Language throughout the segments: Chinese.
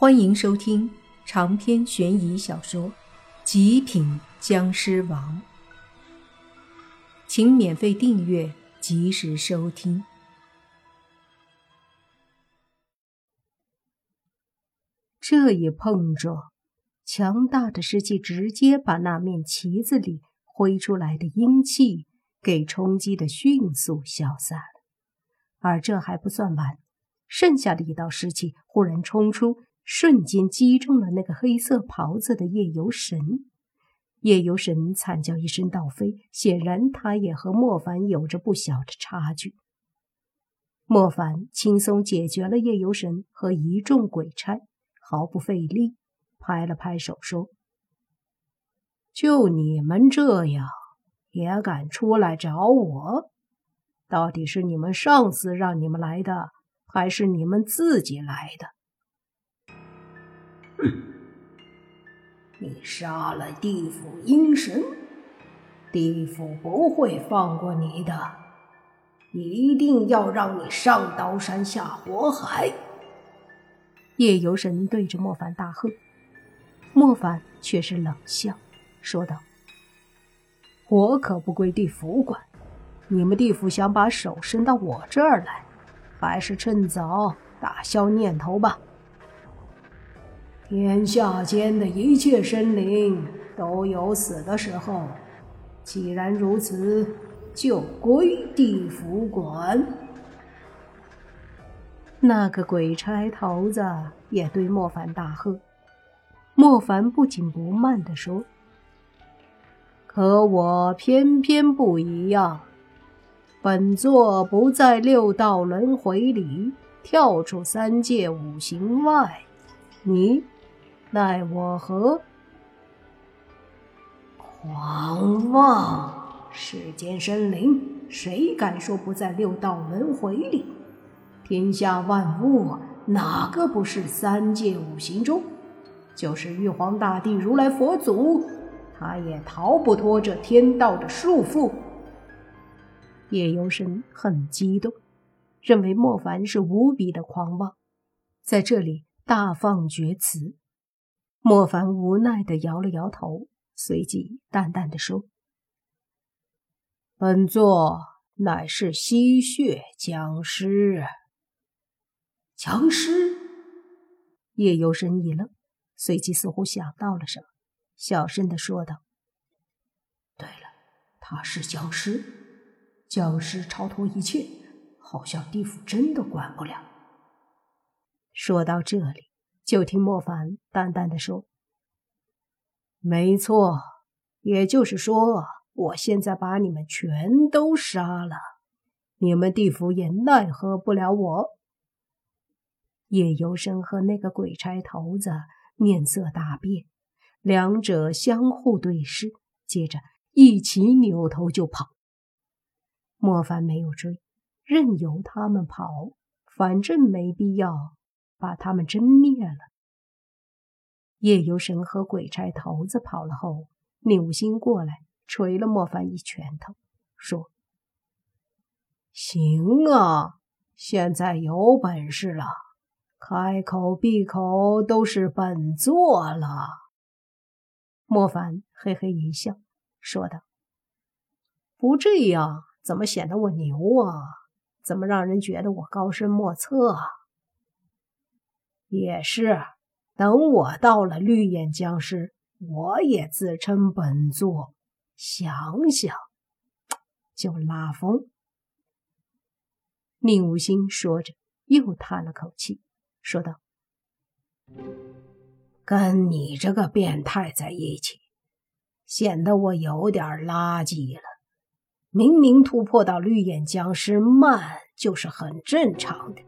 欢迎收听长篇悬疑小说《极品僵尸王》，请免费订阅，及时收听。这一碰撞，强大的湿气直接把那面旗子里挥出来的阴气给冲击的迅速消散。而这还不算完，剩下的一道湿气忽然冲出。瞬间击中了那个黑色袍子的夜游神，夜游神惨叫一声倒飞。显然，他也和莫凡有着不小的差距。莫凡轻松解决了夜游神和一众鬼差，毫不费力，拍了拍手说：“就你们这样，也敢出来找我？到底是你们上司让你们来的，还是你们自己来的？”哼！你杀了地府阴神，地府不会放过你的，一定要让你上刀山下火海！夜游神对着莫凡大喝，莫凡却是冷笑，说道：“我可不归地府管，你们地府想把手伸到我这儿来，还是趁早打消念头吧。”天下间的一切生灵都有死的时候，既然如此，就归地府管。那个鬼差头子也对莫凡大喝。莫凡不紧不慢地说：“可我偏偏不一样，本座不在六道轮回里跳出三界五行外，你。”奈我何？狂妄！世间生灵，谁敢说不在六道轮回里？天下万物，哪个不是三界五行中？就是玉皇大帝、如来佛祖，他也逃不脱这天道的束缚。叶游神很激动，认为莫凡是无比的狂妄，在这里大放厥词。莫凡无奈的摇了摇头，随即淡淡的说：“本座乃是吸血僵尸。”僵尸？夜游神一愣，随即似乎想到了什么，小声的说道：“对了，他是僵尸，僵尸超脱一切，好像地府真的管不了。”说到这里。就听莫凡淡淡的说：“没错，也就是说，我现在把你们全都杀了，你们地府也奈何不了我。”叶游生和那个鬼差头子面色大变，两者相互对视，接着一起扭头就跑。莫凡没有追，任由他们跑，反正没必要。把他们真灭了。夜游神和鬼差头子跑了后，宁心过来捶了莫凡一拳头，说：“行啊，现在有本事了，开口闭口都是本座了。”莫凡嘿嘿一笑，说道：“不这样，怎么显得我牛啊？怎么让人觉得我高深莫测啊？”也是，等我到了绿眼僵尸，我也自称本座。想想就拉风。宁无心说着，又叹了口气，说道：“跟你这个变态在一起，显得我有点垃圾了。明明突破到绿眼僵尸慢，就是很正常的。”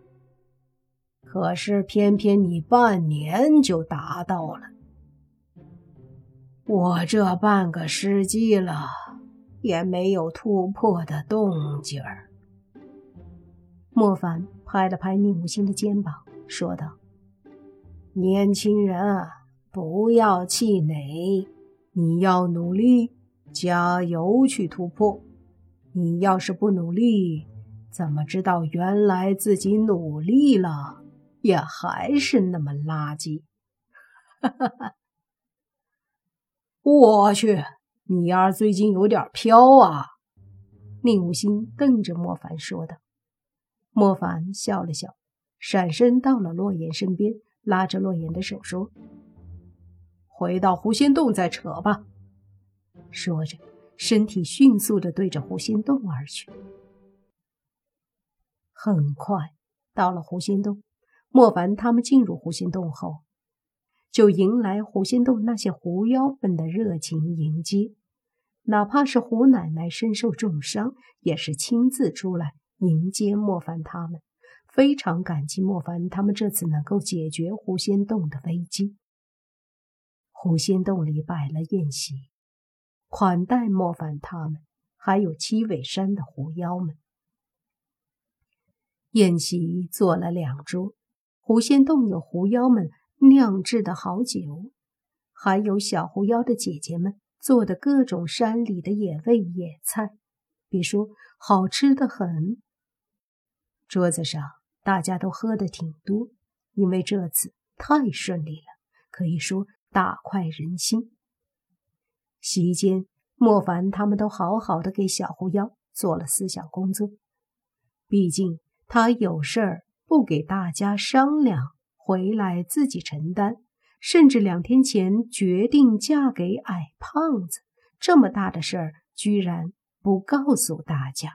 可是偏偏你半年就达到了，我这半个世纪了也没有突破的动静儿。莫凡拍了拍宁武星的肩膀，说道：“年轻人啊，不要气馁，你要努力，加油去突破。你要是不努力，怎么知道原来自己努力了？”也还是那么垃圾。哈哈哈！我去，你丫最近有点飘啊！宁无心瞪着莫凡说道。莫凡笑了笑，闪身到了洛言身边，拉着洛言的手说：“回到狐仙洞再扯吧。”说着，身体迅速的对着狐仙洞而去。很快到了狐仙洞，莫凡他们进入狐仙洞后，就迎来狐仙洞那些狐妖们的热情迎接。哪怕是胡奶奶身受重伤，也是亲自出来迎接莫凡他们，非常感激莫凡他们这次能够解决狐仙洞的危机。狐仙洞里摆了宴席，款待莫凡他们，还有七尾山的狐妖们。宴席做了两桌，狐仙洞有狐妖们酿制的好酒，还有小狐妖的姐姐们做的各种山里的野味野菜，别说好吃的很。桌子上大家都喝的挺多，因为这次太顺利了，可以说大快人心。席间，莫凡他们都好好的给小狐妖做了思想工作，毕竟。他有事儿不给大家商量，回来自己承担，甚至两天前决定嫁给矮胖子，这么大的事儿居然不告诉大家。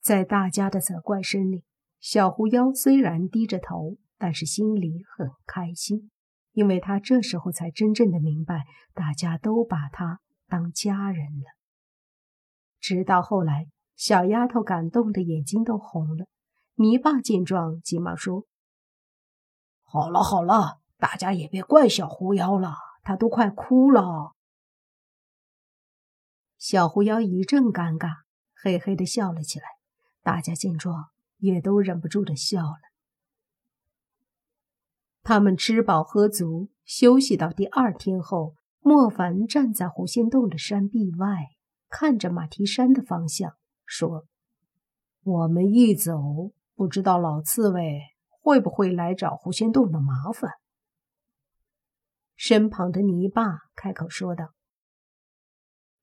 在大家的责怪声里，小狐妖虽然低着头，但是心里很开心，因为他这时候才真正的明白，大家都把他当家人了。直到后来。小丫头感动的眼睛都红了。泥巴见状，急忙说：“好了好了，大家也别怪小狐妖了，他都快哭了。”小狐妖一阵尴尬，嘿嘿的笑了起来。大家见状，也都忍不住的笑了。他们吃饱喝足，休息到第二天后，莫凡站在狐仙洞的山壁外，看着马蹄山的方向。说：“我们一走，不知道老刺猬会不会来找狐仙洞的麻烦。”身旁的泥巴开口说道：“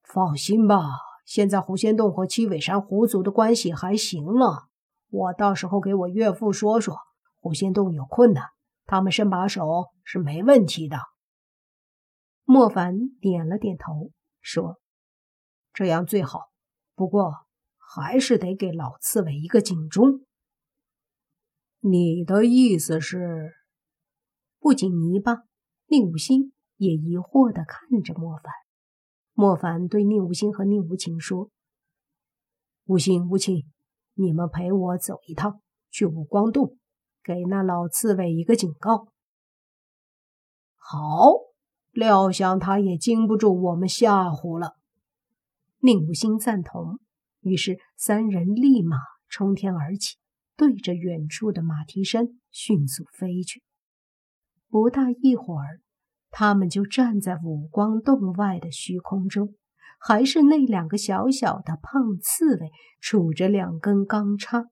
放心吧，现在狐仙洞和七尾山狐族的关系还行了。我到时候给我岳父说说，狐仙洞有困难，他们伸把手是没问题的。”莫凡点了点头，说：“这样最好。不过……”还是得给老刺猬一个警钟。你的意思是？不仅泥巴，宁无心也疑惑地看着莫凡。莫凡对宁无心和宁无情说：“无心、无情，你们陪我走一趟，去五光洞，给那老刺猬一个警告。”好，料想他也经不住我们吓唬了。宁无心赞同。于是，三人立马冲天而起，对着远处的马蹄山迅速飞去。不大一会儿，他们就站在五光洞外的虚空中，还是那两个小小的胖刺猬杵着两根钢叉。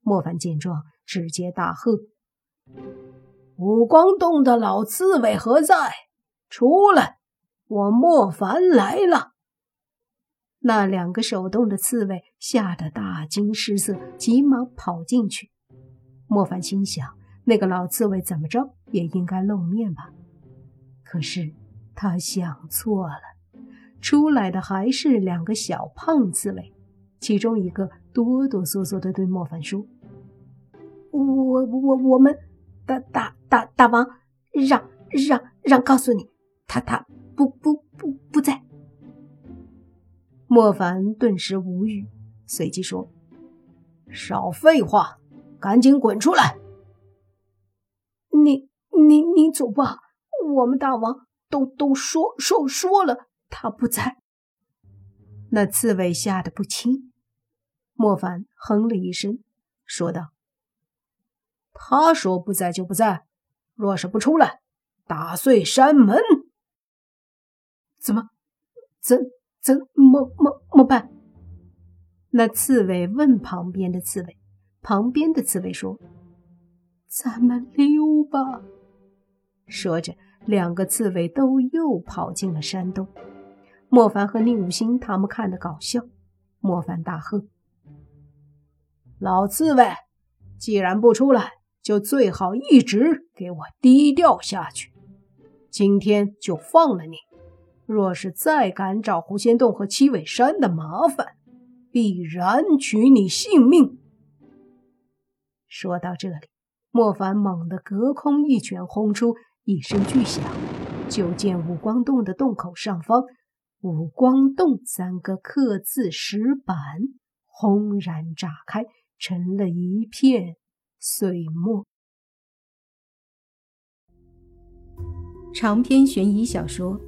莫凡见状，直接大喝：“五光洞的老刺猬何在？出来！我莫凡来了！”那两个手动的刺猬吓得大惊失色，急忙跑进去。莫凡心想：那个老刺猬怎么着也应该露面吧？可是他想错了，出来的还是两个小胖刺猬。其中一个哆哆嗦嗦地对莫凡说：“我我我们大大大大王让让让告诉你，他他不不不不在。”莫凡顿时无语，随即说：“少废话，赶紧滚出来！”你、你、你走吧，我们大王都都说说说了，他不在。那刺猬吓得不轻。莫凡哼了一声，说道：“他说不在就不在，若是不出来，打碎山门。”怎么？怎？怎么么么办？那刺猬问旁边的刺猬，旁边的刺猬说：“咱们溜吧。说着，两个刺猬都又跑进了山洞。莫凡和宁武星他们看得搞笑。莫凡大喝：“老刺猬，既然不出来，就最好一直给我低调下去。今天就放了你。若是再敢找狐仙洞和七尾山的麻烦，必然取你性命。”说到这里，莫凡猛地隔空一拳轰出，一声巨响，就见五光洞的洞口上方，五光洞三个刻字石板轰然炸开，成了一片碎末。长篇悬疑小说《